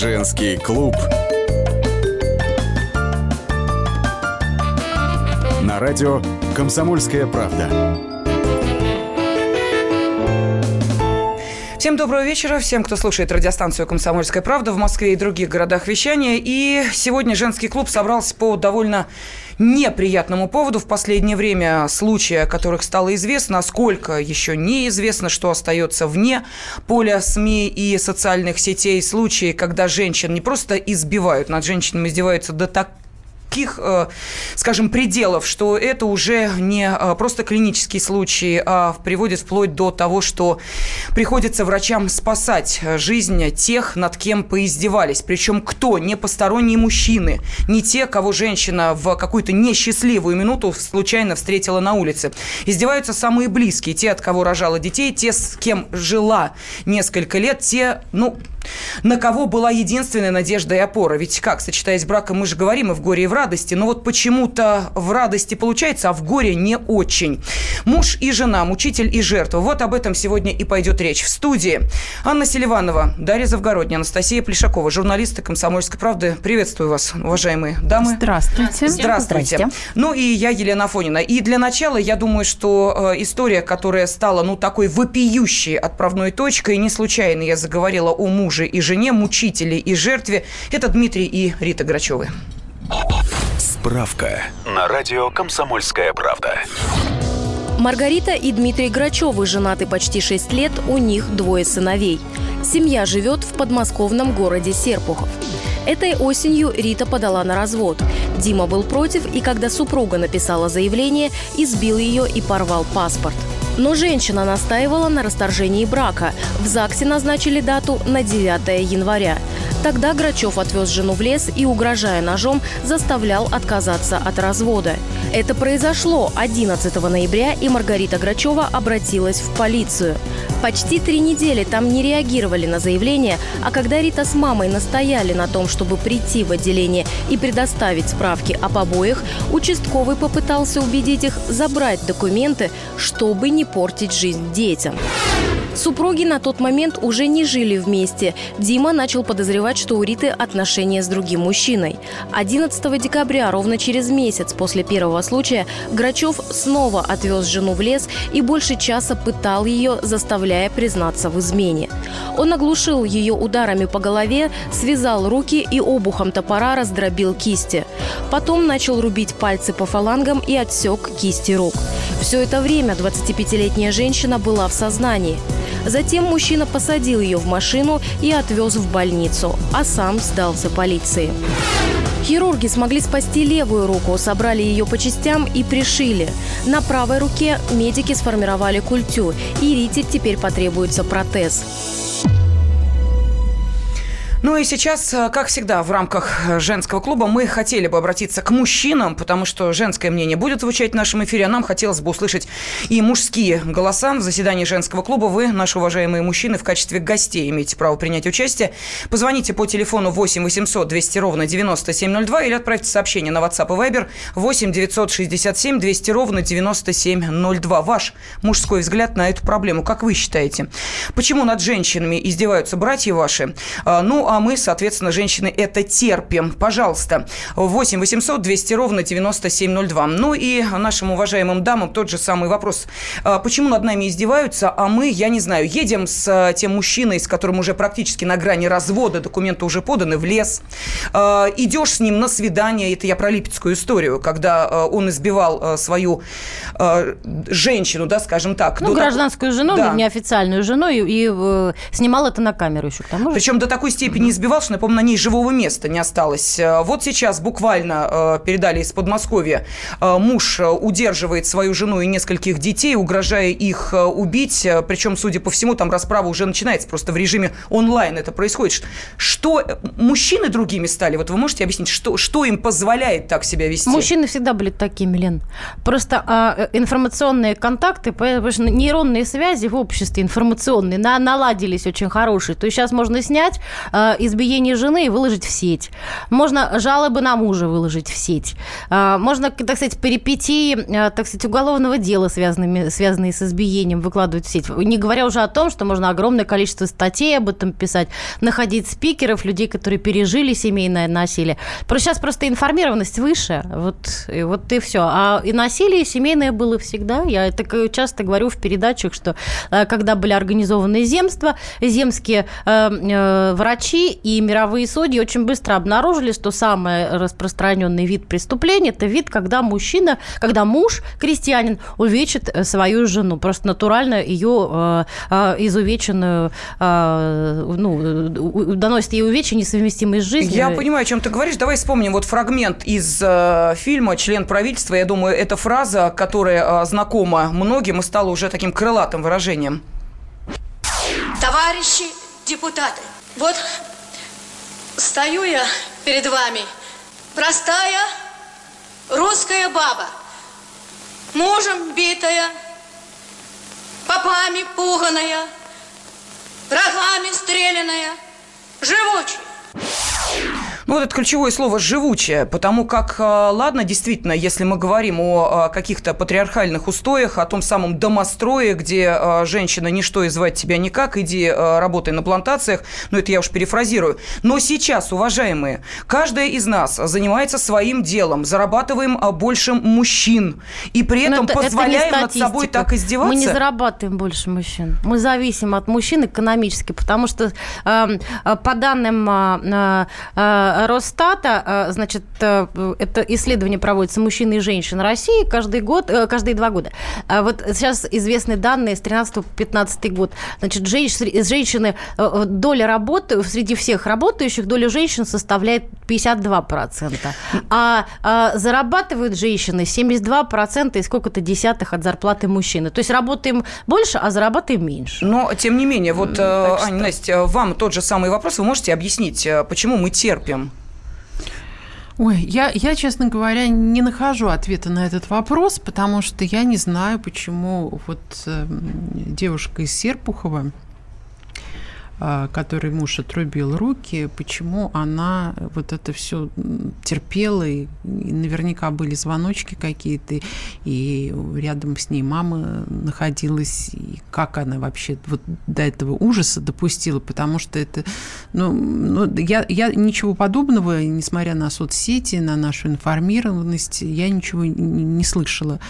Женский клуб. На радио «Комсомольская правда». Всем доброго вечера, всем, кто слушает радиостанцию «Комсомольская правда» в Москве и других городах вещания. И сегодня женский клуб собрался по довольно неприятному поводу. В последнее время случаи, о которых стало известно, сколько еще неизвестно, что остается вне поля СМИ и социальных сетей. Случаи, когда женщин не просто избивают, над женщинами издеваются до так таких, э, скажем, пределов, что это уже не э, просто клинические случаи, а приводит вплоть до того, что приходится врачам спасать жизнь тех, над кем поиздевались. Причем кто? Не посторонние мужчины, не те, кого женщина в какую-то несчастливую минуту случайно встретила на улице. Издеваются самые близкие, те, от кого рожала детей, те, с кем жила несколько лет, те, ну, на кого была единственная надежда и опора. Ведь как, сочетаясь браком, мы же говорим и в горе, и в радости, но вот почему-то в радости получается, а в горе не очень. Муж и жена, мучитель и жертва. Вот об этом сегодня и пойдет речь. В студии Анна Селиванова, Дарья Завгородняя, Анастасия Плешакова, журналисты «Комсомольской правды». Приветствую вас, уважаемые дамы. Здравствуйте. Здравствуйте. Здравствуйте. Ну и я, Елена Фонина. И для начала, я думаю, что э, история, которая стала, ну, такой вопиющей отправной точкой, не случайно я заговорила о муже муже и жене, мучителе и жертве. Это Дмитрий и Рита Грачевы. Справка на радио «Комсомольская правда». Маргарита и Дмитрий Грачевы женаты почти 6 лет, у них двое сыновей. Семья живет в подмосковном городе Серпухов. Этой осенью Рита подала на развод. Дима был против, и когда супруга написала заявление, избил ее и порвал паспорт. Но женщина настаивала на расторжении брака. В ЗАГСе назначили дату на 9 января. Тогда Грачев отвез жену в лес и, угрожая ножом, заставлял отказаться от развода. Это произошло 11 ноября, и Маргарита Грачева обратилась в полицию. Почти три недели там не реагировали на заявление, а когда Рита с мамой настояли на том, чтобы прийти в отделение и предоставить справки о побоях, участковый попытался убедить их забрать документы, чтобы не портить жизнь детям. Супруги на тот момент уже не жили вместе. Дима начал подозревать, что у Риты отношения с другим мужчиной. 11 декабря, ровно через месяц после первого случая, Грачев снова отвез жену в лес и больше часа пытал ее, заставляя признаться в измене. Он оглушил ее ударами по голове, связал руки и обухом топора раздробил кисти. Потом начал рубить пальцы по фалангам и отсек кисти рук. Все это время 25-летняя женщина была в сознании. Затем мужчина посадил ее в машину и отвез в больницу, а сам сдался полиции. Хирурги смогли спасти левую руку, собрали ее по частям и пришили. На правой руке медики сформировали культю, и Рите теперь потребуется протез. Ну и сейчас, э, как всегда, в рамках э, женского клуба мы хотели бы обратиться к мужчинам, потому что женское мнение будет звучать в нашем эфире, а нам хотелось бы услышать и мужские голоса. В заседании женского клуба вы, наши уважаемые мужчины, в качестве гостей имеете право принять участие. Позвоните по телефону 8 800 200 ровно 9702 или отправьте сообщение на WhatsApp и Viber 8 967 200 ровно 9702. Ваш мужской взгляд на эту проблему, как вы считаете? Почему над женщинами издеваются братья ваши? А, ну, а мы, соответственно, женщины, это терпим. Пожалуйста, 8 800 200 ровно 9702. Ну и нашим уважаемым дамам тот же самый вопрос. А почему над нами издеваются, а мы, я не знаю, едем с а, тем мужчиной, с которым уже практически на грани развода, документы уже поданы, в лес, а, идешь с ним на свидание, это я про липецкую историю, когда он избивал свою женщину, да, скажем так. Ну, гражданскую жену, да. неофициальную жену, и, и э, снимал это на камеру еще к тому же. Причем до такой степени не избивал, что, напомню, на ней живого места не осталось. Э, вот сейчас буквально э, передали из Подмосковья. Э, муж удерживает свою жену и нескольких детей, угрожая их убить. Причем, судя по всему, там расправа уже начинается. Просто в режиме онлайн это происходит. Что мужчины другими стали? Вот вы можете объяснить, что, что им позволяет так себя вести? Мужчины всегда были такими, Лен. Просто а, информационные контакты, нейронные связи в обществе информационные на, наладились очень хорошие. То есть сейчас можно снять избиение жены выложить в сеть. Можно жалобы на мужа выложить в сеть. Можно, так сказать, перипетии, так сказать, уголовного дела, связанные, связанные с избиением, выкладывать в сеть. Не говоря уже о том, что можно огромное количество статей об этом писать, находить спикеров, людей, которые пережили семейное насилие. Просто сейчас просто информированность выше. Вот, и вот и все. А и насилие семейное было всегда. Я это часто говорю в передачах, что э, когда были организованы земства, земские э, э, врачи и мировые судьи очень быстро обнаружили, что самый распространенный вид преступления – это вид, когда мужчина, когда муж, крестьянин, увечит э, свою жену. Просто натурально ее э, э, изувеченную, э, ну, доносит ей увечья, несовместимые с жизнью. Я понимаю, о чем ты говоришь. Давай вспомним вот фрагмент из э, фильма «Член правительства». Я думаю, это фраза, которая э, знакома многим и стала уже таким крылатым выражением. Товарищи депутаты, вот стою я перед вами, простая русская баба, мужем битая, попами пуганая, рогами стреляная, живучая. Ну, вот это ключевое слово «живучее», потому как, а, ладно, действительно, если мы говорим о а, каких-то патриархальных устоях, о том самом домострое, где а, женщина ничто и звать тебя никак, иди работай на плантациях, ну, это я уж перефразирую. Но сейчас, уважаемые, каждая из нас занимается своим делом, зарабатываем больше мужчин, и при этом это, позволяем это над собой так издеваться. Мы не зарабатываем больше мужчин. Мы зависим от мужчин экономически, потому что э, по данным э, э, Росстата, э, значит, э, это исследование проводится мужчин и женщин России каждый год, э, каждые два года. А вот сейчас известны данные с 13 по 15 год. Значит, женщины, доля работы, среди всех работающих, доля женщин составляет 52%. А, а зарабатывают женщины 72% и сколько-то десятых от зарплаты мужчины. То есть работаем больше, а зарабатываем меньше. Но, тем не менее, вот, так Аня, Настя, вам тот же самый вопрос. Вы можете объяснить, почему мы терпим Ой, я, я, честно говоря, не нахожу ответа на этот вопрос, потому что я не знаю, почему вот э, девушка из Серпухова, которой муж отрубил руки, почему она вот это все терпела, и, наверняка были звоночки какие-то, и рядом с ней мама находилась, и как она вообще вот до этого ужаса допустила, потому что это, ну, ну я, я ничего подобного, несмотря на соцсети, на нашу информированность, я ничего не, не слышала.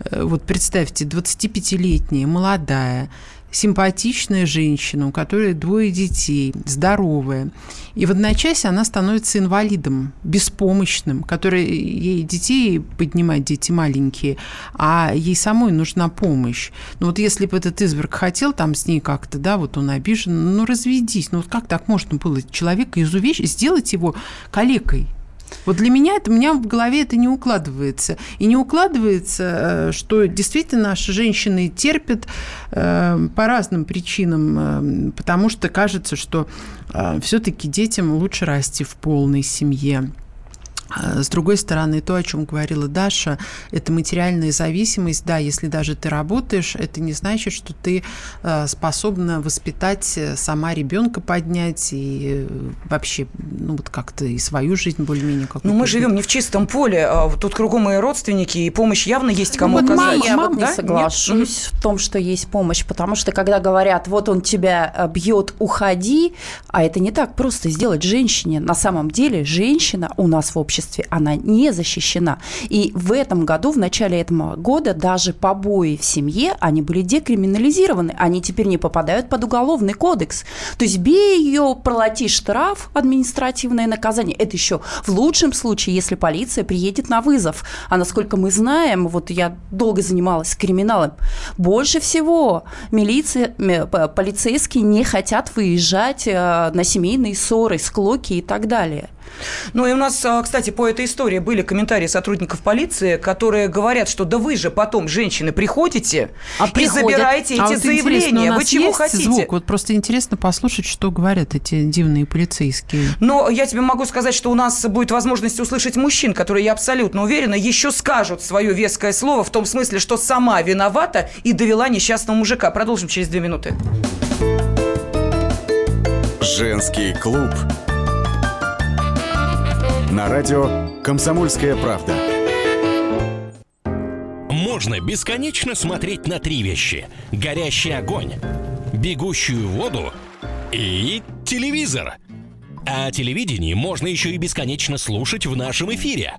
Э, вот представьте, 25-летняя, молодая, симпатичная женщина, у которой двое детей, здоровая. И в одночасье она становится инвалидом, беспомощным, который ей детей поднимать, дети маленькие, а ей самой нужна помощь. Ну вот если бы этот изверг хотел там с ней как-то, да, вот он обижен, ну разведись, ну вот как так можно было человека изувечить, сделать его калекой? Вот для меня это, у меня в голове это не укладывается. И не укладывается, э, что действительно наши женщины терпят э, по разным причинам, э, потому что кажется, что все-таки детям лучше расти в полной семье. А, с другой стороны, то, о чем говорила Даша, это материальная зависимость. Да, если даже ты работаешь, это не значит, что ты а, способна воспитать э, сама ребенка поднять и э, вообще, ну вот как-то и свою жизнь более-менее как Ну мы живем не в чистом поле, а тут кругом мои родственники, и помощь явно есть кому ну, оказать. Я мам, вот да? не соглашусь Нет? в том, что есть помощь, потому что когда говорят, вот он тебя э, бьет, уходи, а это не так просто сделать женщине. На самом деле женщина у нас в обществе обществе она не защищена. И в этом году, в начале этого года, даже побои в семье, они были декриминализированы. Они теперь не попадают под уголовный кодекс. То есть бей ее, пролоти штраф, административное наказание. Это еще в лучшем случае, если полиция приедет на вызов. А насколько мы знаем, вот я долго занималась криминалом, больше всего милиция, полицейские не хотят выезжать э, на семейные ссоры, склоки и так далее. Ну и у нас, а, кстати, по этой истории были комментарии сотрудников полиции, которые говорят, что да вы же потом, женщины, приходите а и приходят. забираете а эти вот заявления. Вы чего хотите? Звук? Вот просто интересно послушать, что говорят эти дивные полицейские. Но я тебе могу сказать, что у нас будет возможность услышать мужчин, которые, я абсолютно уверена, еще скажут свое веское слово в том смысле, что сама виновата и довела несчастного мужика. Продолжим через две минуты. Женский клуб. На радио «Комсомольская правда». Можно бесконечно смотреть на три вещи. Горящий огонь, бегущую воду и телевизор. А о телевидении можно еще и бесконечно слушать в нашем эфире.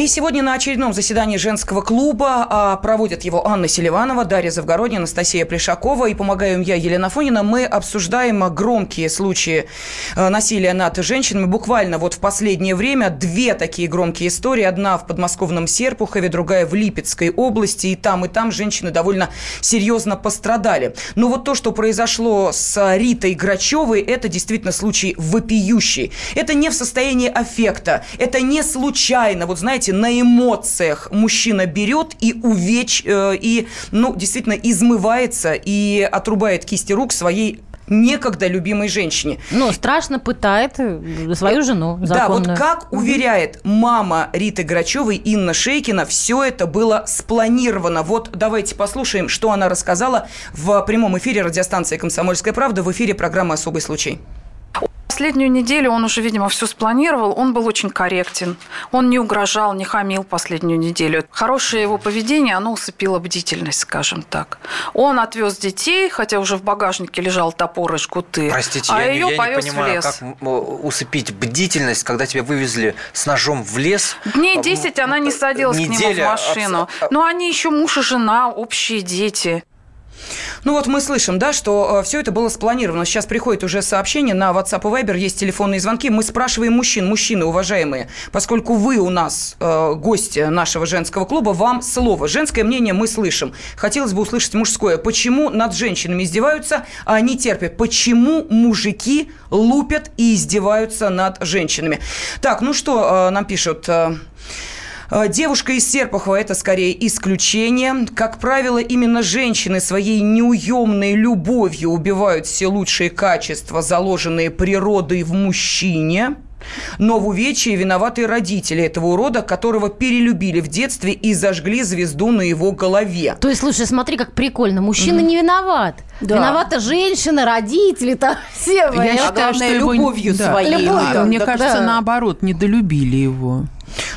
И сегодня на очередном заседании женского клуба а, проводят его Анна Селиванова, Дарья Завгородня, Анастасия Плешакова и помогаю им я, Елена Фонина. Мы обсуждаем громкие случаи а, насилия над женщинами. Буквально вот в последнее время две такие громкие истории. Одна в подмосковном Серпухове, другая в Липецкой области. И там, и там женщины довольно серьезно пострадали. Но вот то, что произошло с Ритой Грачевой, это действительно случай вопиющий. Это не в состоянии аффекта. Это не случайно. Вот знаете, на эмоциях мужчина берет и увеч, э, и, ну, действительно измывается и отрубает кисти рук своей некогда любимой женщине. Ну, страшно пытает э, свою жену законную. Да, вот как уверяет мама Риты Грачевой Инна Шейкина, все это было спланировано. Вот давайте послушаем, что она рассказала в прямом эфире радиостанции «Комсомольская правда» в эфире программы «Особый случай». Последнюю неделю он уже, видимо, все спланировал. Он был очень корректен. Он не угрожал, не хамил последнюю неделю. Хорошее его поведение, оно усыпило бдительность, скажем так. Он отвез детей, хотя уже в багажнике лежал топор и жгуты. Простите, а я, ее я повез не в понимаю, лес. как усыпить бдительность, когда тебя вывезли с ножом в лес. Дней 10 она не садилась Неделя к нему в машину. Но они еще муж и жена, общие дети. Ну вот мы слышим, да, что все это было спланировано. Сейчас приходит уже сообщение на WhatsApp и Viber, есть телефонные звонки. Мы спрашиваем мужчин, мужчины, уважаемые, поскольку вы у нас э, гости нашего женского клуба, вам слово. Женское мнение мы слышим. Хотелось бы услышать мужское. Почему над женщинами издеваются, а они терпят? Почему мужики лупят и издеваются над женщинами? Так, ну что э, нам пишут? Э, Э, Девушка из Серпухова – это скорее исключение. Как правило, именно женщины своей неуемной любовью убивают все лучшие качества, заложенные природой в мужчине. Но в увечье виноваты родители этого урода, которого перелюбили в детстве и зажгли звезду на его голове. То есть, слушай, смотри, как прикольно. Мужчина не виноват. Да. Виновата женщина, родители, там все. Я считаю, что его... любовью да. своей. Любовью, Да, Мне так кажется, да. наоборот, недолюбили его.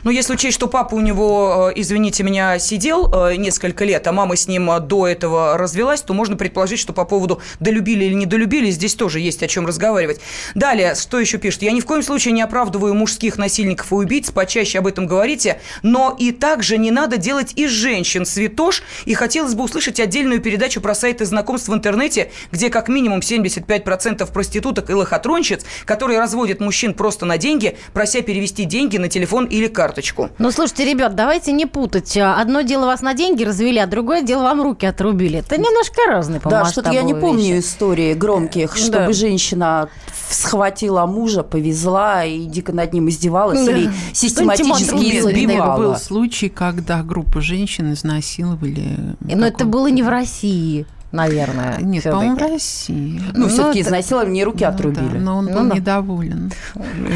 Но если учесть, что папа у него, э, извините меня, сидел э, несколько лет, а мама с ним э, до этого развелась, то можно предположить, что по поводу долюбили или недолюбили, здесь тоже есть о чем разговаривать. Далее, что еще пишет? Я ни в коем случае не оправдываю мужских насильников и убийц, почаще об этом говорите, но и также не надо делать из женщин святош, и хотелось бы услышать отдельную передачу про сайты знакомств в интернете, где как минимум 75% проституток и лохотронщиц, которые разводят мужчин просто на деньги, прося перевести деньги на телефон или карточку. Ну, слушайте, ребят, давайте не путать. Одно дело вас на деньги развели, а другое дело вам руки отрубили. Это немножко разные по Да, что-то я не помню вещи. истории громких, чтобы Да. женщина схватила мужа, повезла и дико над ним издевалась Да. или систематически избивала. Был случай, когда группа женщин изнасиловали. Но это было не в России, наверное. Нет, по-моему, в России. Ну, все-таки это- изнасилование руки Ну отрубили. да, но он Ну был да. недоволен.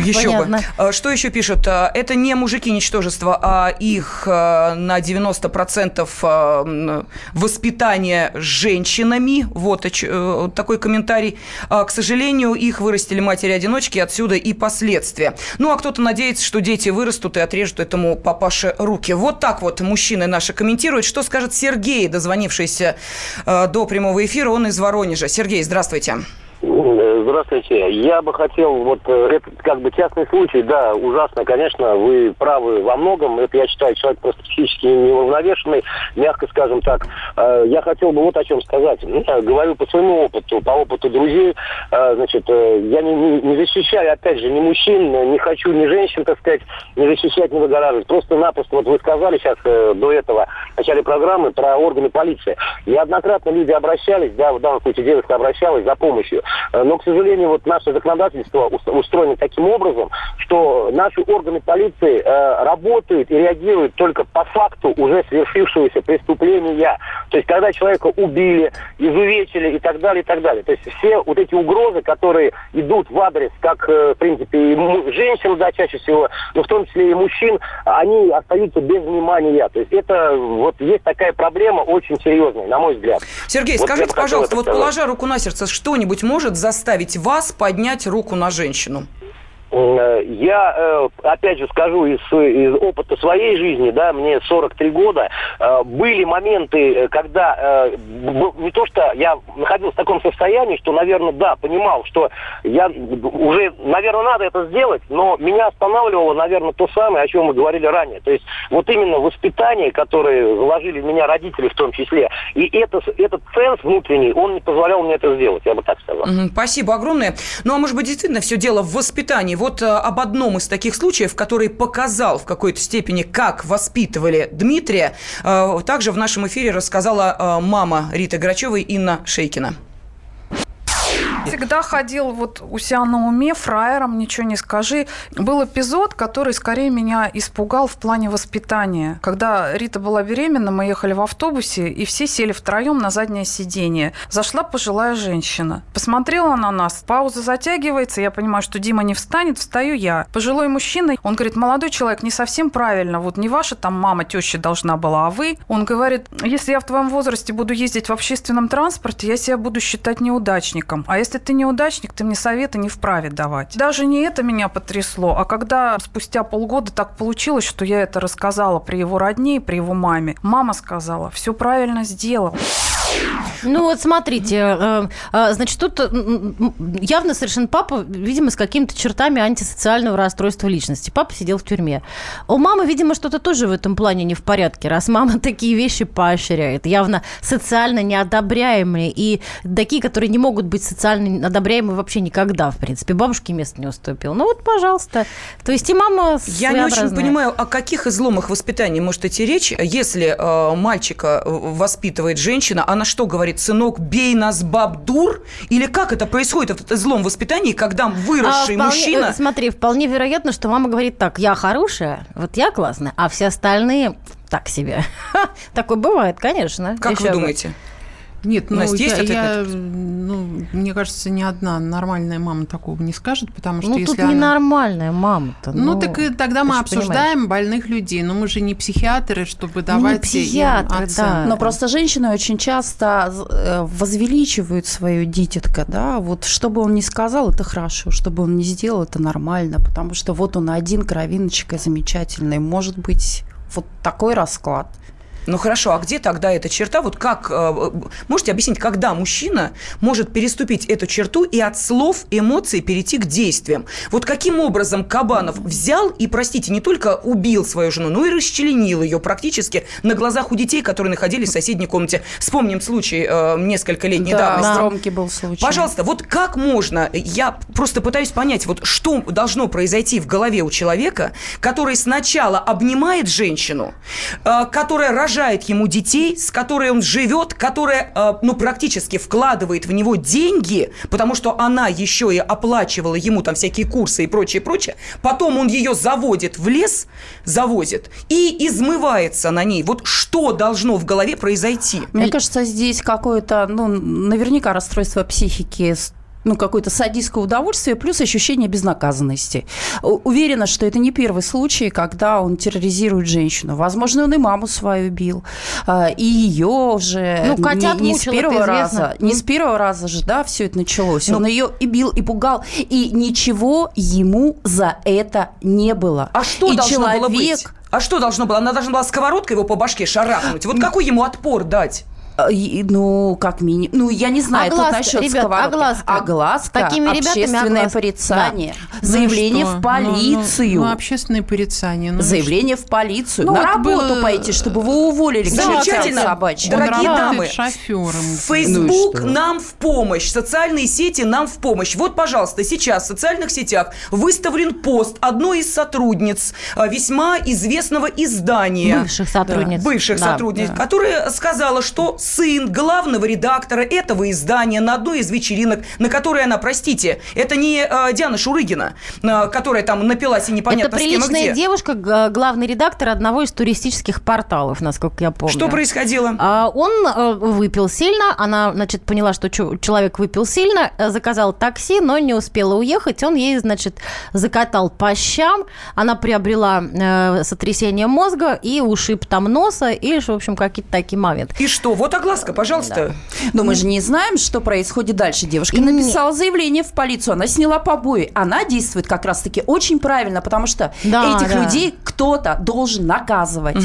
Еще Понятно. бы. А, Что еще пишут? А, Это не мужики ничтожества, а их а, на 90% а, м, воспитание женщинами. Вот э, такой комментарий. К сожалению, их вырастили матери-одиночки, отсюда и последствия. Ну, а кто-то надеется, что дети вырастут и отрежут этому папаше руки. Вот так вот мужчины наши комментируют. Что скажет Сергей, дозвонившийся до прямого эфира? Он из Воронежа. Сергей, здравствуйте. Здравствуйте. Я бы хотел, вот э, это как бы частный случай, да, ужасно, конечно, вы правы во многом. Это, я считаю, человек просто психически неуравновешенный, мягко скажем так. Э, Я хотел бы вот о чем сказать. Ну, говорю по своему опыту, по опыту друзей. Э, Значит, я не, не- не защищаю, опять же, ни мужчин, не хочу ни женщин, так сказать, не защищать, не выгораживать. Просто-напросто, вот вы сказали сейчас до этого, в начале программы, про органы полиции. Неоднократно люди обращались, да, в данном случае девушка обращалась за помощью. Но, к сожалению, вот наше законодательство ус- устроено таким образом, что наши органы полиции э, работают и реагируют только по факту уже свершившегося преступления. То есть, когда человека убили, изувечили и так далее, и так далее. То есть, все вот эти угрозы, которые идут в адрес, как, э, в принципе, и женщин, да, чаще всего, но в том числе и мужчин, они остаются без внимания. То есть, это вот есть такая проблема очень серьезная, на мой взгляд. Сергей, Вот скажите, пожалуйста, вот положа руку на сердце, что-нибудь может заставить вас поднять руку на женщину? Э, Я, э, опять же, скажу из, из опыта своей жизни, да, мне 43 года, э, были моменты, когда не то, что я находился в таком состоянии, что, наверное, да, понимал, что я уже, наверное, надо это сделать, но меня останавливало, наверное, то самое, о чем мы говорили ранее. То есть вот именно воспитание, которое заложили в меня родители в том числе, и это, этот ценз внутренний, он не позволял мне это сделать, я бы так сказал. Спасибо огромное. Ну, а может быть, действительно все дело в воспитании. Вот э, об одном из таких случаев, который показал в какой-то степени, как воспитывали Дмитрия, э, также в нашем эфире рассказала э, мама Риты Грачевой Инна Шейкина. Всегда ходил вот у себя на уме, фраером, ничего не скажи. Был эпизод, который скорее меня испугал в плане воспитания. Когда Рита была беременна, мы ехали в автобусе, и все сели втроем на заднее сиденье. Зашла пожилая женщина. Посмотрела на нас, пауза затягивается, я понимаю, что Дима не встанет, встаю я. Пожилой мужчина, он говорит, молодой человек, не совсем правильно, вот не ваша там мама, теща должна была, а вы. Он говорит, если я в твоем возрасте буду ездить в общественном транспорте, я себя буду считать неудачником. А если ты неудачник, ты мне советы не вправе давать. Даже не это меня потрясло, а когда спустя полгода так получилось, что я это рассказала при его родне при его маме, мама сказала, все правильно сделал. Ну вот смотрите, э, э, значит, тут явно совершенно папа, видимо, с какими-то чертами антисоциального расстройства личности. Папа сидел в тюрьме. У мамы, видимо, что-то тоже в этом плане не в порядке, раз мама такие вещи поощряет. Явно социально неодобряемые и такие, которые не могут быть социально одобряемы вообще никогда, в принципе. Бабушке место не уступил. Ну вот, пожалуйста. То есть и мама Я не очень понимаю, о каких изломах воспитания может идти речь, если э, мальчика воспитывает женщина, она что говорит, сынок, бей нас, баб, дур? Или как это происходит, этот излом воспитания, когда выросший А, вполне- мужчина... э, Смотри, вполне вероятно, что мама говорит так, я хорошая, вот я классная, а все остальные так себе. Такое бывает, конечно. Как Еще вы бы. Нет, ну, Настя, есть я, я, ну, мне кажется, ни одна нормальная мама такого не скажет, потому что Ну, если тут она... ненормальная мама-то. Ну, так и тогда мы обсуждаем понимаешь. больных людей, но мы же не психиатры, чтобы Ну, не давать им психиатры, оценки. да. Но просто женщины очень часто э, возвеличивают свое дитятко, да, вот что бы он ни сказал, это хорошо, что бы он ни сделал, это нормально, потому что вот он один, кровиночка замечательный, может быть, вот такой расклад. Ну хорошо, а где тогда эта черта? Вот как, э, можете объяснить, когда мужчина может переступить эту черту и от слов, эмоций перейти к действиям? Вот каким образом Кабанов взял и, простите, не только убил свою жену, но и расчленил ее практически на глазах у детей, которые находились в соседней комнате. Вспомним случай э, несколько лет недавно. Да, в Ромке был случай. Пожалуйста, вот как можно, я просто пытаюсь понять, вот что должно произойти в голове у человека, который сначала обнимает женщину, э, которая рожает ему детей, с которой он живет, которая, э, ну, практически вкладывает в него деньги, потому что она еще и оплачивала ему там всякие курсы и прочее, прочее. Потом он ее заводит в лес, завозит и измывается на ней. Вот что должно в голове произойти? Мне кажется, здесь какое-то, ну, наверняка расстройство психики с- ну, какое-то садистское удовольствие, плюс ощущение безнаказанности. Уверена, что это не первый случай, когда он терроризирует женщину. Возможно, он и маму свою бил, а, и ее уже Ну, котят не, не с мучил, первого раза, не с первого раза же, да, все это началось. Ну. Он ее и бил, и пугал, и ничего ему за это не было. А что и должно было человек, быть? А что должно было? Она должна была сковородкой его по башке шарахнуть. Вот какой ему отпор дать? И- Ну, как минимум. Ну, я не знаю, Огласка, тут насчет ребят, сковородки. огласка. Огласка, такими общественное огласка. порицание, Ну и заявление что? в Ну, полицию. Ну, ну, общественное порицание. Ну, и Заявление в полицию. Ну, на работу было- пойти, чтобы вы уволили. Замечательно. собачьи. что? Дорогие дамы, шофером. Facebook Ну что? нам в помощь, социальные сети нам в помощь. Вот, пожалуйста, сейчас в социальных сетях выставлен пост одной из сотрудниц э, весьма известного издания. Бывших сотрудниц. Бывших Да, сотрудниц, да. которая сказала, что сын главного редактора этого издания на одной из вечеринок, на которой она, простите, это не э, Диана Шурыгина, э, которая там напилась и непонятно Это с кем приличная где. девушка, г- главный редактор одного из туристических порталов, насколько я помню. Что происходило? А, Он э, выпил сильно, она, значит, поняла, что чу- человек выпил сильно, э, заказал такси, но не успела уехать. Он ей, значит, закатал по щам, она приобрела э, сотрясение мозга и ушиб там носа, и, в общем, какие-то такие моменты. И что? Вот огласка, пожалуйста. Но мы же не знаем, что происходит дальше. Девушка написала заявление в полицию, она сняла побои. Она действует как раз-таки очень правильно, потому что Да, этих да. людей кто-то должен наказывать.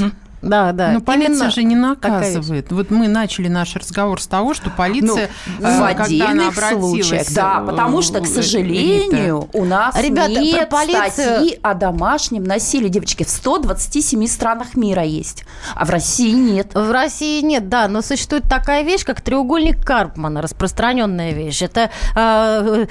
Да, да. Но полиция Именно же не такая наказывает. Вот мы начали наш разговор с того, что полиция, Ну, э, в отдельных случаях, да, э, потому что, к э, сожалению, у нас Ребята, нет про полицию- статьи о домашнем насилии. Девочки, в 127 странах мира есть, а в России нет. В России нет, да, но существует такая вещь, как треугольник Карпмана, распространенная вещь. Это э,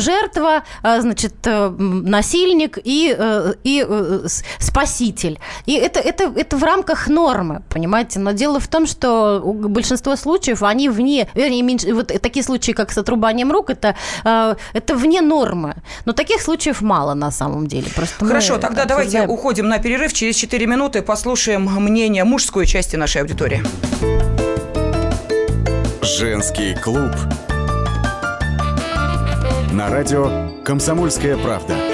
жертва, э, значит, э, насильник и, э, и э, спаситель. И это, это, это в рамках нормы, понимаете? Но дело в том, что большинство случаев, они вне, вернее, меньше, вот такие случаи, как с отрубанием рук, это, э, это вне нормы. Но таких случаев мало на самом деле. Просто мы Хорошо, тогда давайте обсуждаем. уходим на перерыв. Через 4 минуты послушаем мнение мужской части нашей аудитории. Женский клуб. На радио «Комсомольская правда».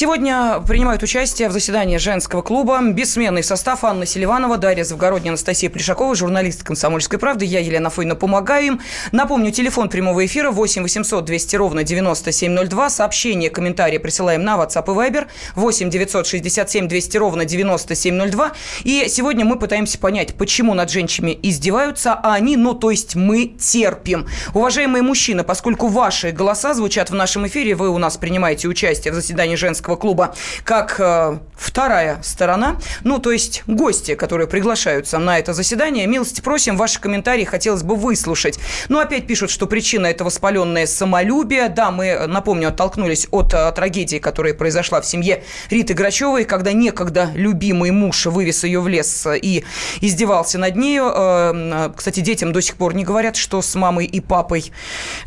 Сегодня принимают участие в заседании женского клуба бессменный состав Анна Селиванова, Дарья Завгородняя, Анастасия Плешакова, журналисты «Комсомольской правды». Я, Елена Фойна, помогаю им. Напомню, телефон прямого эфира 8 800 200 ровно 9702. Сообщения, комментарии присылаем на WhatsApp и Viber 8 967 200 ровно 9702. И сегодня мы пытаемся понять, почему над женщинами издеваются, а они, ну, то есть мы терпим. Уважаемые мужчины, поскольку ваши голоса звучат в нашем эфире, вы у нас принимаете участие в заседании женского клуба как э, вторая сторона, ну, то есть гости, которые приглашаются на это заседание. Милости просим, ваши комментарии хотелось бы выслушать. Ну, опять пишут, что причина это воспаленное самолюбие. Да, мы, напомню, оттолкнулись от э, трагедии, которая произошла в семье Риты Грачевой, когда некогда любимый муж вывез ее в лес э, и издевался над нею. Э, э, Кстати, детям до сих пор не говорят, что с мамой и папой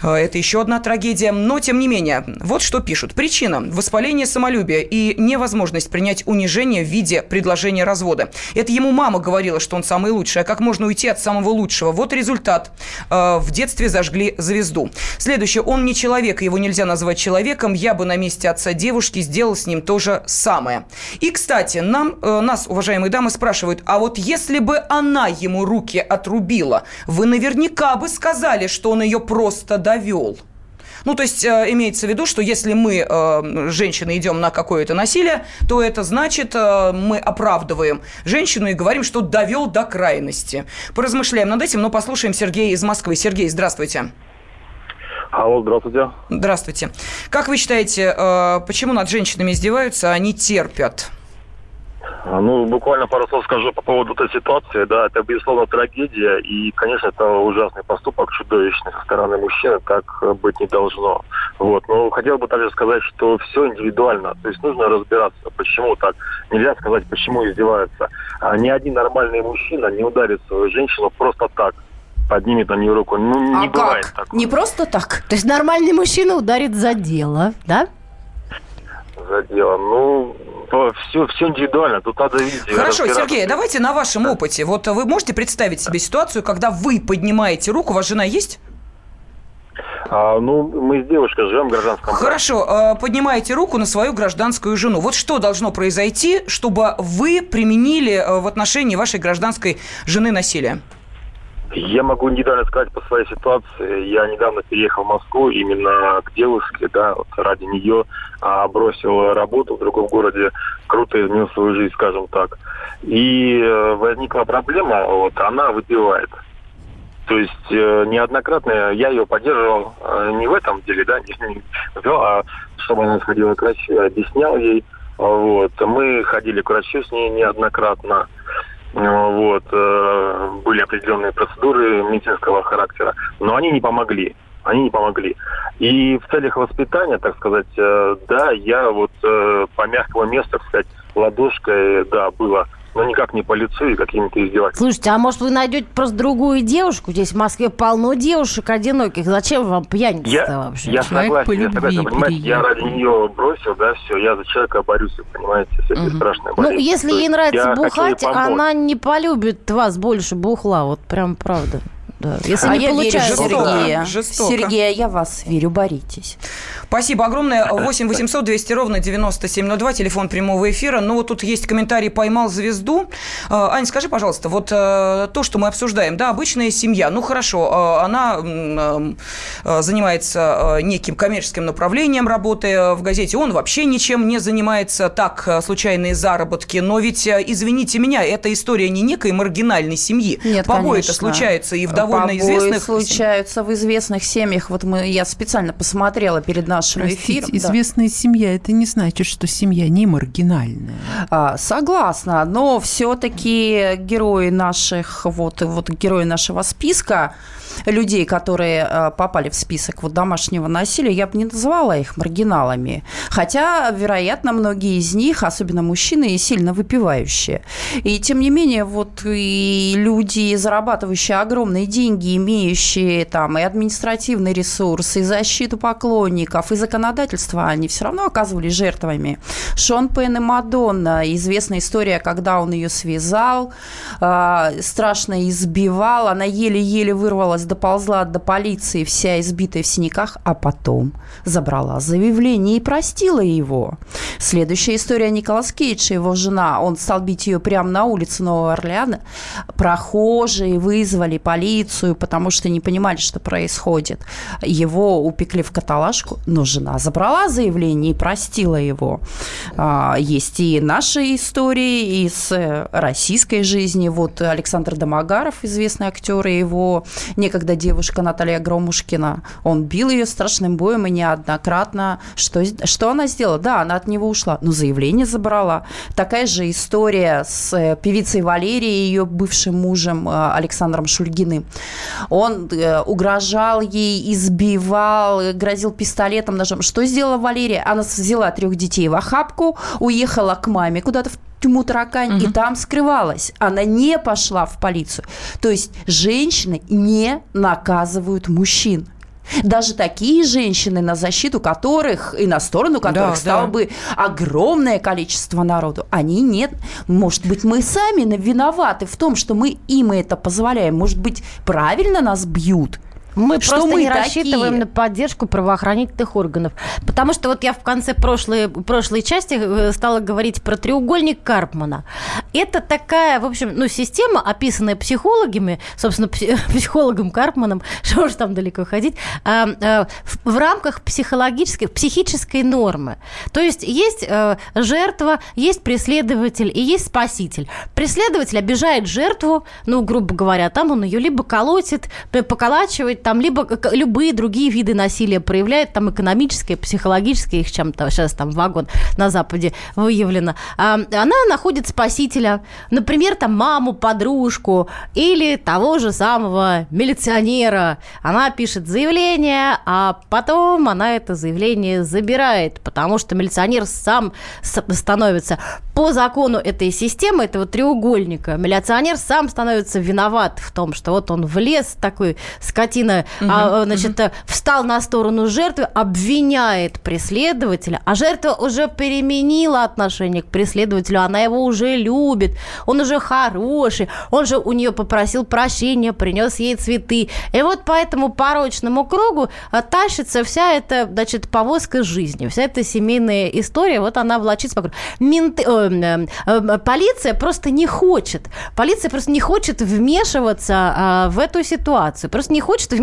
э, это еще одна трагедия. Но, тем не менее, вот что пишут. Причина – воспаление самолюбия и невозможность принять унижение в виде предложения развода. Это ему мама говорила, что он самый лучший. А как можно уйти от самого лучшего? Вот результат. Э, В детстве зажгли звезду. Следующее. Он не человек, его нельзя назвать человеком. Я бы на месте отца девушки сделал с ним то же самое. И, кстати, нам, э, нас, уважаемые дамы, спрашивают, а вот если бы она ему руки отрубила, вы наверняка бы сказали, что он ее просто довел. Ну, то есть э, имеется в виду, что если мы, э, женщины, идем на какое-то насилие, то это значит, э, мы оправдываем женщину и говорим, что довел до крайности. Поразмышляем над этим, но послушаем Сергея из Москвы. Сергей, здравствуйте. Алло, здравствуйте. Здравствуйте. Как вы считаете, э, почему над женщинами издеваются, а они терпят? А, Ну, буквально пару слов скажу по поводу этой ситуации. Да, это, безусловно, трагедия. И, конечно, это ужасный поступок, чудовищный со стороны мужчины. Так быть не должно. Вот. Но хотел бы также сказать, что все индивидуально. То есть нужно разбираться, почему так. Нельзя сказать, почему издеваются. А ни один нормальный мужчина не ударит свою женщину просто так поднимет на нее руку. Ну, не а бывает как? такого. Не просто так? То есть нормальный мужчина ударит за дело, да? За дело. Ну, все, все индивидуально. Тут надо видеть. Хорошо. Сергей, давайте на вашем опыте. Вот вы можете представить себе ситуацию, когда вы поднимаете руку, у вас жена есть? А, ну, мы с девушкой живем в гражданском. Хорошо, э, поднимаете руку на свою гражданскую жену. Вот что должно произойти, чтобы вы применили э, в отношении вашей гражданской жены насилие? Я могу индивидуально сказать по своей ситуации. Я недавно переехал в Москву именно к девушке, да, вот ради нее а, бросил работу в другом городе, круто изменил свою жизнь, скажем так. И э, возникла проблема, вот она выпивает. То есть э, неоднократно я ее поддерживал э, не в этом деле, да, не, не выпивал, а чтобы она сходила к врачу, объяснял ей. Вот. Мы ходили к врачу с ней неоднократно. Вот. э, Были определенные процедуры медицинского характера, но они не помогли. Они не помогли. И в целях воспитания, так сказать, э, да, я вот э, по мягкому месту, так сказать, ладошкой, да, было но никак не по лицу и какими-то издевательствами. Слушайте, а может вы найдете просто другую девушку? Здесь в Москве полно девушек одиноких. Зачем вам пьяница Я, вообще? я согласен, я согласен, понимаете, я ради нее бросил, да, все, я за человека борюсь, понимаете, с этой страшной Ну, болезнью. если То ей нравится бухать, она не полюбит вас больше бухла. Вот прям правда. Да. Если а не я верю получается. Сергея. Жестоко. Сергея, я вас верю, боритесь. Спасибо огромное. 8 800 200 ровно 9702, телефон прямого эфира. Ну, вот тут есть комментарий «Поймал звезду». Э, Ань, скажи, пожалуйста, вот э, то, что мы обсуждаем, да, обычная семья, ну, хорошо, э, она м, э, занимается неким коммерческим направлением, работая в газете, он вообще ничем не занимается, так, случайные заработки, но ведь, извините меня, эта история не некой маргинальной семьи. Нет, Побои-то конечно. случаются и в довольно Побои известных... случаются в известных семьях. Вот мы, я специально посмотрела перед нашим Простите, эфиром. да. известная семья, это не значит, что семья не маргинальная. А, Согласна, но все-таки герои наших, вот, вот герои нашего списка, людей, которые э, попали в список вот домашнего насилия, я бы не называла их маргиналами. Хотя, вероятно, многие из них, особенно мужчины, и сильно выпивающие. И тем не менее, вот и люди, зарабатывающие огромные деньги, имеющие там и административный ресурс, и защиту поклонников, и законодательство, они все равно оказывались жертвами. Шон Пен и Мадонна, известная история, когда он ее связал, э, страшно избивал, она еле-еле вырвалась, доползла до полиции, вся избитая в синяках, а потом забрала заявление и простила его. Следующая история Николас Кейдж и его жена. Он стал бить ее прямо на улице Нового Орлеана. Прохожие вызвали полицию, потому что не понимали, что происходит. Его упекли в каталажку, но жена забрала заявление и простила его. А, Есть и наши истории из э, российской жизни. Вот Александр Домогаров, известный актер, и его некогда девушка Наталья Громушкина. Он бил ее страшным боем и неоднократно. Что, что она сделала? Да, она от него ушла, но заявление забрала. Такая же история с э, певицей Валерией и ее бывшим мужем э, Александром Шульгиным. Он э, угрожал ей, избивал, э, грозил пистолетом, ножом. Что сделала Валерия? Она взяла трех детей в охапку, уехала к маме куда-то в тьму таракань, и там скрывалась. Она не пошла в полицию. То есть женщины не наказывают мужчин. Даже такие женщины, на защиту которых и на сторону которых Да, стало да. бы огромное количество народу, они нет. Может быть, мы сами виноваты в том, что мы им это позволяем. Может быть, правильно нас бьют? Мы Что просто мы не такие? рассчитываем на поддержку правоохранительных органов. Потому что вот я в конце прошлой, прошлой части э, стала говорить про треугольник Карпмана. Это такая, в общем, ну, система, описанная психологами, собственно, пси- психологом Карпманом, что уж там далеко ходить, а, а, в, рамках психологической, психической нормы. То есть есть э, жертва, есть преследователь и есть спаситель. Преследователь обижает жертву, ну, грубо говоря, там он ее либо колотит, поколачивает, там, либо любые другие виды насилия проявляет, там экономическое, психологическое, их чем-то сейчас там вагон на Западе выявлено, а, она находит спасителя, например, там маму, подружку или того же самого милиционера. Она пишет заявление, а потом она это заявление забирает, потому что милиционер сам становится по закону этой системы, этого треугольника, милиционер сам становится виноват в том, что вот он влез, такой скотина, угу, а, значит, угу. встал на сторону жертвы, обвиняет преследователя, а жертва уже переменила отношение к преследователю, она его уже любит, он уже хороший, он же у нее попросил прощения, принес ей цветы. И вот по этому порочному кругу а, тащится вся эта, значит, повозка жизни, вся эта семейная история, вот она влачится по кругу. Менты, э, э, полиция просто не хочет. Полиция просто не хочет вмешиваться э, в эту ситуацию. Просто не хочет вмешиваться,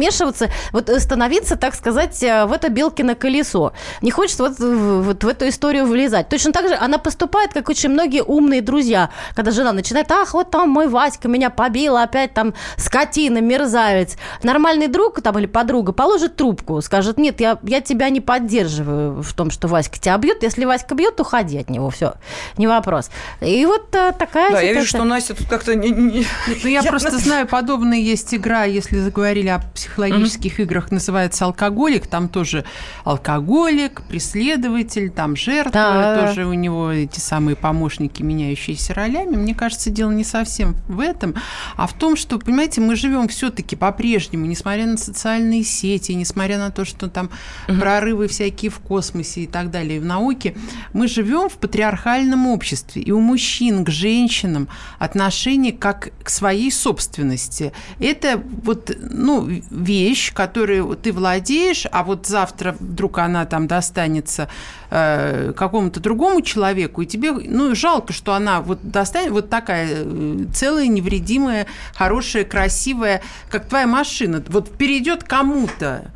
вот э, становиться, так сказать, э, в это белкино колесо. Не хочет вот, вот в эту историю влезать. Точно так же она поступает, как очень многие умные друзья. Когда жена начинает, ах, вот там мой Васька меня побил, опять там скотина, мерзавец. Нормальный друг там или подруга положит трубку, скажет, нет, я, я тебя не поддерживаю в том, что Васька тебя бьет. Если Васька бьет, уходи от него, все не вопрос. И вот а, такая Да, ситуация. я вижу, что Настя тут как-то... Не, не... Ну, я, я просто знаю, подобная есть игра, если заговорили о психологических mm-hmm. играх, называется «Алкоголик», там тоже алкоголик, преследователь, там жертва, да. тоже у него эти самые помощники, меняющиеся ролями. Мне кажется, дело не совсем в этом, а в том, что, понимаете, мы живем все-таки по-прежнему, несмотря на социальные сети, несмотря на то, что там mm-hmm. прорывы всякие в космосе и так далее, в науке, мы живем в патриархальном обществе, и у мужчин к женщинам отношение как к своей собственности. Это вот, ну, вещь, которую ты владеешь, а вот завтра вдруг она там достанется э, какому-то другому человеку, и тебе, ну, жалко, что она вот достанет, вот такая э, целая, невредимая, хорошая, красивая, как твоя машина, вот перейдет кому-то,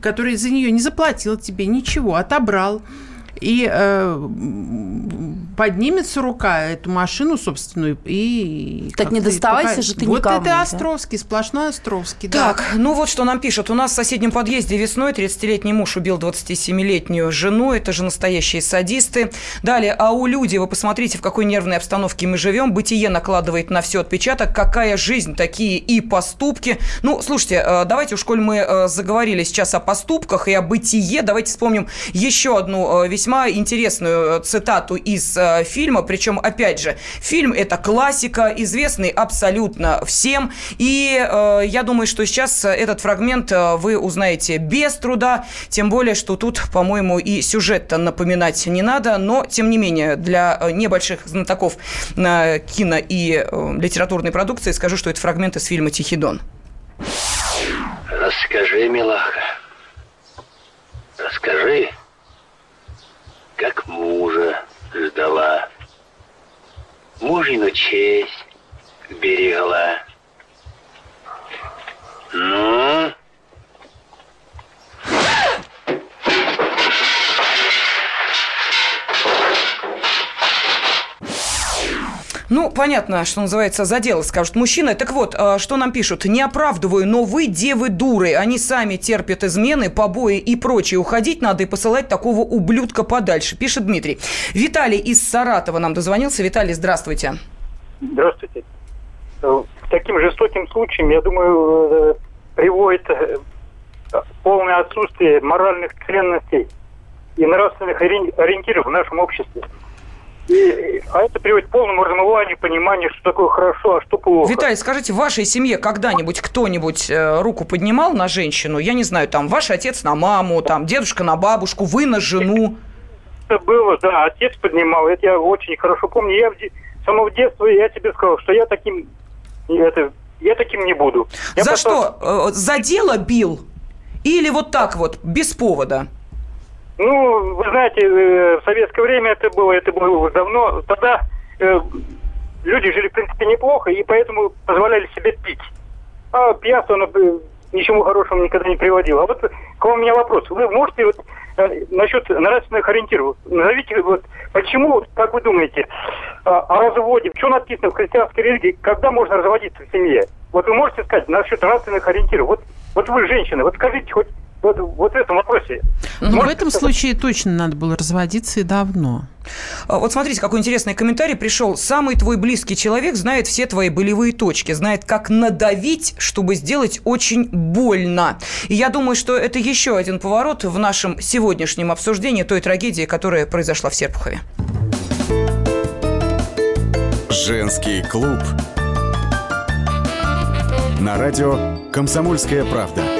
который за нее не заплатил тебе ничего, отобрал и э, поднимется рука эту машину собственную и... Так не доставайся пока... же ты вот никому. Вот это Островский, да? сплошной Островский. Так, да. ну вот что нам пишут. У нас в соседнем подъезде весной 30-летний муж убил 27-летнюю жену. Это же настоящие садисты. Далее, а у люди, вы посмотрите, в какой нервной обстановке мы живем. Бытие накладывает на все отпечаток. Какая жизнь, такие и поступки. Ну, слушайте, э, давайте уж, коль мы э, заговорили сейчас о поступках и о бытие, давайте вспомним еще одну э, весьма весьма интересную э, цитату из э, фильма, причем, опять же, фильм это классика, известный абсолютно всем, и э, я думаю, что сейчас этот фрагмент э, вы узнаете без труда, тем более, что тут, по-моему, и сюжет напоминать не надо, но, тем не менее, для небольших знатоков э, кино и э, литературной продукции скажу, что это фрагмент из фильма «Тихий дон». Расскажи, милаха, расскажи, как мужа ждала. Мужину честь берегла. Ну, Ну, понятно, что называется, за дело скажут мужчины. Так вот, а, что нам пишут? Не оправдываю, но вы девы дуры. Они сами терпят измены, побои и прочее. Уходить надо и посылать такого ублюдка подальше, пишет Дмитрий. Виталий из Саратова нам дозвонился. Виталий, здравствуйте. Здравствуйте. К таким жестоким случаям, я думаю, э, приводит э, полное отсутствие моральных ценностей и нравственных ориентиров в нашем обществе. А это приводит к полному размыванию понимания, что такое хорошо, а что плохо. Виталий, скажите, в вашей семье когда-нибудь кто-нибудь э, руку поднимал на женщину? Я не знаю, там, ваш отец на маму, там, дедушка на бабушку, вы на жену? Это было, да, отец поднимал, это я очень хорошо помню. Я в, с самого детства, я тебе сказал, что я таким, это, я таким не буду. Я за потом... что? Э, за дело бил? Или вот так вот, без повода? Ну, вы знаете, э, в советское время это было, это было давно. Тогда э, люди жили, в принципе, неплохо, и поэтому позволяли себе пить. А пьянство, оно э, ничему хорошему никогда не приводило. А вот к вам у меня вопрос. Вы можете вот насчет нравственных ориентиров, назовите, вот, почему, как вы думаете, о, о разводе, что написано в христианской религии, когда можно разводиться в семье? Вот вы можете сказать насчет нравственных ориентиров. Вот Вот вы женщины, вот скажите хоть вот, вот в этом вопросе. Ну, в этом случае точно надо было разводиться и давно. А, вот смотрите, какой интересный комментарий пришел. Самый твой близкий человек знает все твои болевые точки, знает, как надавить, чтобы сделать очень больно. И я думаю, что это еще один поворот в нашем сегодняшнем обсуждении той трагедии, которая произошла в Серпухове. Женский клуб. На радио «Комсомольская правда».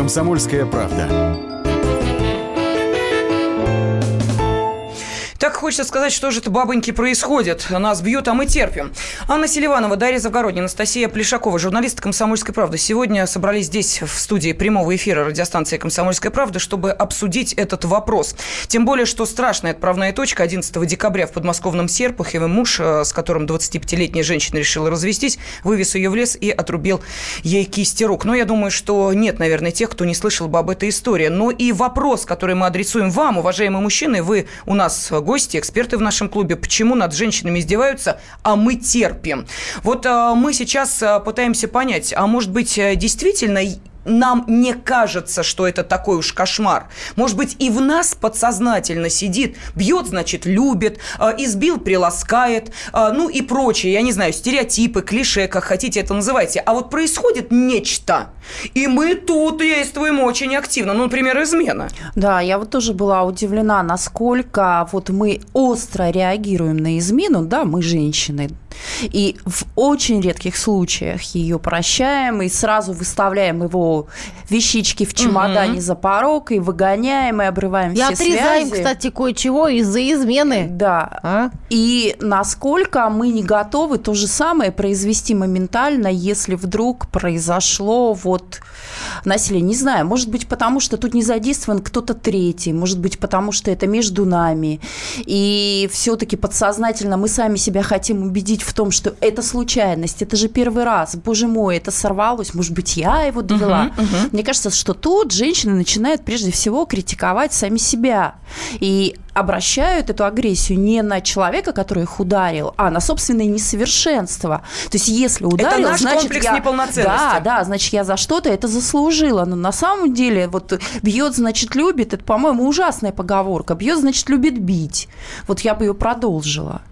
«Комсомольская правда». Так хочется сказать, что же это, бабоньки, происходит. Нас бьют, а мы терпим. Анна Селиванова, Дарья Завгородняя, Анастасия Плешакова, журналисты «Комсомольской правды». Сегодня собрались здесь, в студии прямого эфира радиостанции «Комсомольская правда», чтобы обсудить этот вопрос. Тем более, что страшная отправная точка 11 декабря в подмосковном Серпухове муж, э, с которым 25-летняя женщина решила развестись, вывез ее в лес и отрубил ей кисти рук. Но я думаю, что нет, наверное, тех, кто не слышал бы об этой истории. Но и вопрос, который мы адресуем вам, уважаемые мужчины, вы у нас гости, эксперты в нашем клубе, почему над женщинами издеваются, а мы терпим. Вот а, мы сейчас а, пытаемся понять, а может быть, э, действительно нам не кажется, что это такой уж кошмар. Может быть, и в нас подсознательно сидит, бьет, значит, любит, э, избил, приласкает, э, ну и прочее, я не знаю, стереотипы, клише, как хотите это называйте. А вот происходит нечто, и мы тут действуем очень активно. Ну, например, измена. Да, я вот тоже была удивлена, насколько вот мы остро реагируем на измену, да, мы женщины, и в очень редких случаях ее прощаем и сразу выставляем его вещички в чемодане угу. за порог и выгоняем и обрываем и все отрезаем, связи. кстати, кое-чего из-за измены. Да. А? И насколько мы не готовы то же самое произвести моментально, если вдруг произошло вот насилие. Не знаю, может быть, потому что тут не задействован кто-то третий, может быть, потому что это между нами. И все-таки подсознательно мы сами себя хотим убедить в том, что это случайность, это же первый раз, боже мой, это сорвалось, может быть, я его довела. Uh-huh, uh-huh. Мне кажется, что тут женщины начинают прежде всего критиковать сами себя. И обращают эту агрессию не на человека, который их ударил, а на собственное несовершенство. То есть, если ударил, это наш значит, комплекс я... неполноценности. Да, да, значит, я за что-то это заслужила. Но на самом деле, вот бьет, значит, любит, это, по-моему, ужасная поговорка. Бьет, значит, любит бить. Вот я бы ее продолжила.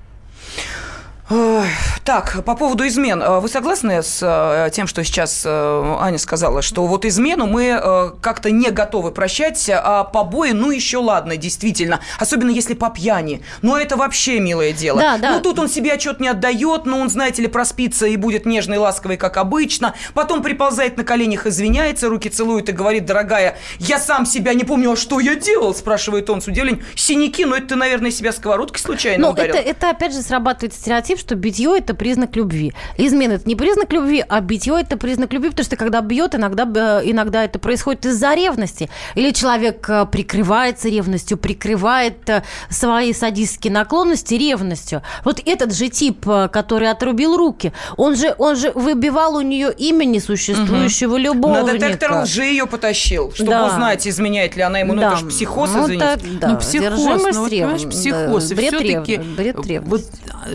Так, по поводу измен. Э, вы согласны с э, тем, что сейчас э, Аня сказала, что вот измену мы как-то не готовы прощать, а побои, ну еще ладно, действительно. Особенно если по пьяни. Но это вообще милое дело. Да, да. Ну тут он себе отчет не отдает, но он, знаете ли, проспится и будет нежный, ласковый, как обычно. Потом приползает на коленях, извиняется, руки целует и говорит, дорогая, я сам себя не помню, а что я делал? Спрашивает он с удивлением. Синяки, ну это ты, наверное, себя сковородкой случайно ну, ударил. Это, это опять же срабатывает стереотип, что битье это признак любви. Измена это не признак любви, а битье это признак любви, потому что когда бьет, иногда, иногда это происходит из-за ревности. Или человек э, прикрывается ревностью, прикрывает э, свои садистские наклонности ревностью. Вот этот же тип, э, который отрубил руки, он же, он же выбивал у нее имя несуществующего угу. любовника. На детектор лжи ее потащил, чтобы да. узнать, изменяет ли она ему. Ну, да. это же психоз, ну, извините. Так, да. Ну, психоз, ну, вот, понимаешь, психоз. Да. Бред, все-таки рев... бред вот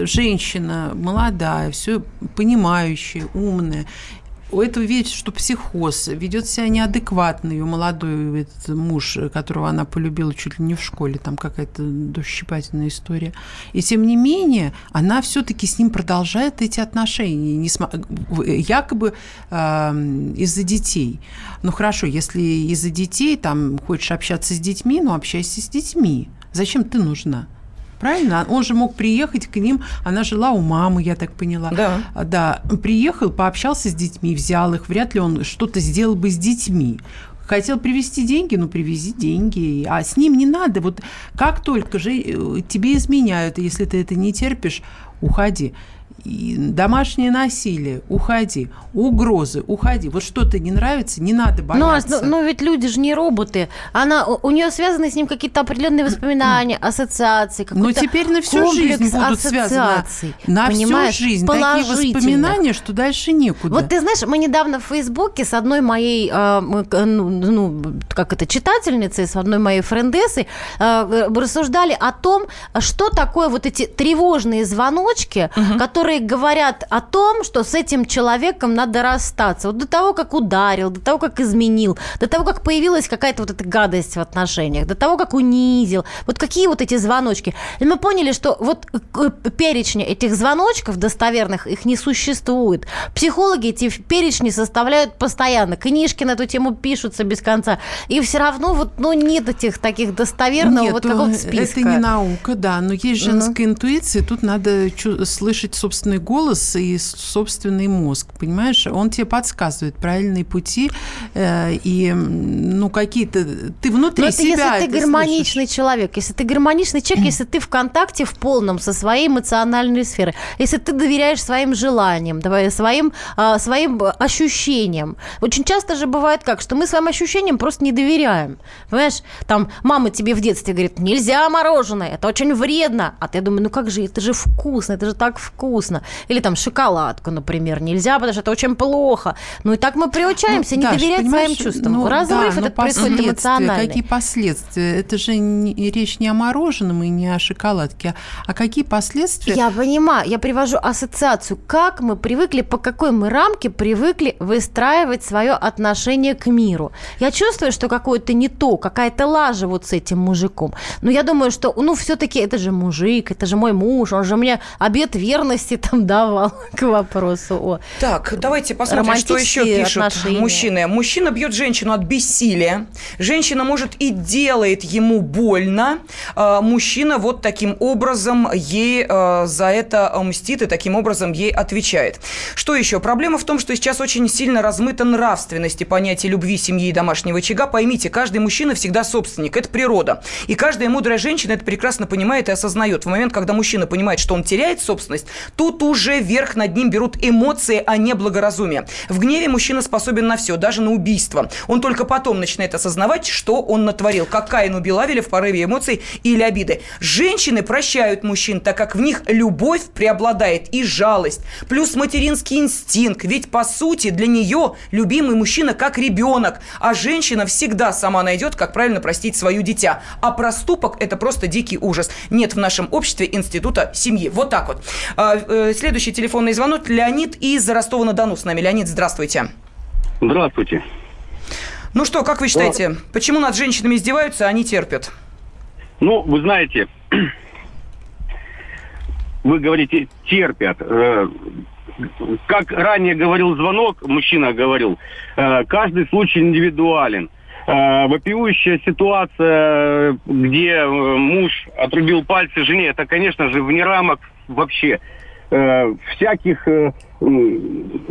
женщина молодая, все понимающая, умная, у этого видит, что психоз, ведет себя неадекватно. Ее молодой этот муж, которого она полюбила чуть ли не в школе, там какая-то дощипательная история. И тем не менее, она все-таки с ним продолжает эти отношения, не см... якобы э, из-за детей. Ну хорошо, если из-за детей, там хочешь общаться с детьми, ну общайся с детьми. Зачем ты нужна? Правильно? Он же мог приехать к ним, она жила у мамы, я так поняла. Да. Да, приехал, пообщался с детьми, взял их, вряд ли он что-то сделал бы с детьми. Хотел привезти деньги, ну привези деньги. А с ним не надо. Вот как только же э, тебе изменяют, если ты это не терпишь, уходи. И домашнее насилие, уходи. Угрозы, уходи. Вот что-то не нравится, не надо Ну, а, бояться. ну, ну, ведь люди же не роботы. Она, у, нее связаны с ним какие-то определенные воспоминания, ассоциации, Но теперь на всю жизнь будут связаны. На понимаешь, всю жизнь такие воспоминания, что дальше некуда. Вот ты знаешь, мы недавно в Фейсбуке с одной моей, э, ну, ну, как это, читательницей, с одной моей френдессой э, рассуждали о том, что такое вот эти тревожные звоночки, которые говорят о том, что с этим человеком надо расстаться. Вот до того, как ударил, до того, как изменил, до того, как появилась какая-то вот эта гадость в отношениях, до того, как унизил. Вот какие вот эти звоночки. И мы поняли, что вот э, перечня этих звоночков достоверных, их не существует. Психологи эти перечни составляют постоянно. Книжки на эту тему пишутся без конца. И все равно вот, ну, нет этих таких достоверного Нет, вот какого-то э, списка. это не наука, да, но есть Ну. женская интуиция, тут надо слышать собственный голос и собственный мозг, понимаешь? Он тебе подсказывает правильные пути э, и, ну, какие-то... Ты внутри Но это себя если ты это гармоничный человек, если ты гармоничный человек, если ты в контакте в полном со своей эмоциональной сферой, если ты доверяешь своим желаниям, давай, своим, а, своим ощущениям. Очень часто же бывает как, что мы своим ощущениям просто не доверяем. Понимаешь, там мама тебе в детстве говорит, нельзя мороженое, это очень вредно. А ты думаешь, ну как же, это же вкусно, это же так вкусно. Или там шоколадку, например, нельзя, потому что это очень плохо. Ну и так мы приучаемся не Даш, доверять своим чувствам. ну, Разрыв да, этот происходит эмоциональный. Какие последствия? Это же не, речь не о мороженом и не о шоколадке, а какие последствия? Я понимаю, я привожу ассоциацию, как мы привыкли, по какой мы рамке привыкли выстраивать свое отношение к миру. Я чувствую, что какое-то не то, какая-то лажа вот с этим мужиком. Но я думаю, что, ну, все-таки это же мужик, это же мой муж, он же мне обет верности там давал к вопросу о Так, давайте посмотрим, что еще пишут отношения. мужчины. Мужчина бьет женщину от бессилия. Женщина, может, и делает ему больно. А, Мужчина вот таким образом ей а, за это мстит и таким образом ей отвечает. Что еще? Проблема в том, что сейчас очень сильно размыта нравственность и понятие любви, семьи и домашнего очага. Поймите, каждый мужчина всегда собственник. Это природа. И каждая мудрая женщина это прекрасно понимает и осознает. В момент, когда мужчина понимает, что он теряет собственность, тут уже верх над ним берут эмоции, а не благоразумие. В гневе мужчина способен на все, даже на убийство. Он только потом начинает осознавать, что он натворил. Как Каин убил Авеля в порыве эмоций или обиды. Женщины прощают мужчин, так как в них любовь преобладает и жалость. Плюс материнский инстинкт. Ведь, по сути, для нее любимый мужчина как ребенок. А женщина всегда сама найдет, как правильно простить свое дитя. А проступок – это просто дикий ужас. Нет в нашем обществе института семьи. Вот так вот. Э, Следующий телефонный звонок. Леонид из Ростова-на-Дону с нами. Леонид, здравствуйте. Здравствуйте. Ну что, как вы считаете, почему над женщинами издеваются, а они терпят? Ну, вы знаете, вы говорите, терпят. Э, Как ранее говорил звонок, мужчина говорил, э, каждый случай индивидуален. Вопиющая ситуация, где муж отрубил пальцы жене, это, конечно же, вне рамок вообще э, всяких, э,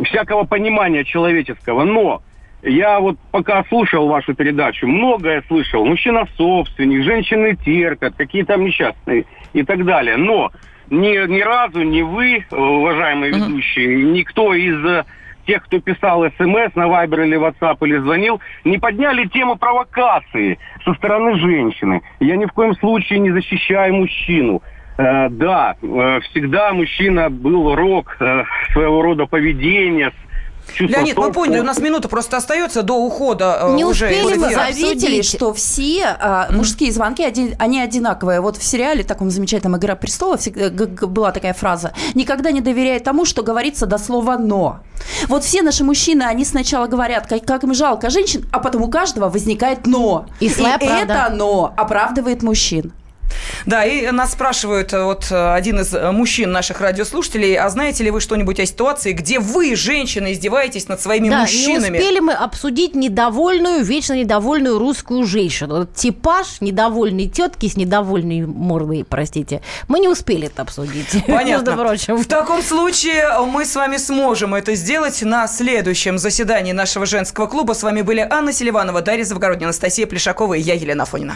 всякого понимания человеческого. Но я вот пока слушал вашу передачу, многое слышал. Мужчина собственник, женщины терпят, какие там несчастные и так далее. Но ни, ни разу ни вы, э, уважаемые ведущие, никто из тех, кто писал смс на Вайбер или WhatsApp или звонил, не подняли тему провокации со стороны женщины. Я ни в коем случае не защищаю мужчину. Э, да, э, всегда мужчина был рок э, своего рода поведения, с чувством Леонид, мы поняли, у нас минута просто остается до ухода Не уже успели вы эфира. заметили, что все а, мужские звонки, один- они одинаковые. Вот в сериале таком замечательном «Игра престолов» всегда г- г- была такая фраза «Никогда не доверяй тому, что говорится до слова «но». Вот все наши мужчины, они сначала говорят, как, как им жалко женщин, а потом у каждого возникает «но». И правда. это «но» оправдывает мужчин. Да, и нас спрашивают э, вот э, один из э, мужчин наших радиослушателей, а знаете ли вы что-нибудь о ситуации, где вы, женщины, издеваетесь над своими Да, мужчинами? не успели мы обсудить недовольную, вечно недовольную русскую женщину. Вот типаж недовольной тетки с недовольной мордой, простите. Мы не успели это обсудить. Понятно. Между прочим. В таком случае мы с вами сможем это сделать на следующем заседании нашего женского клуба. С вами были Анна Селиванова, Дарья Завгородняя, Анастасия Плешакова и я, Елена Фонина.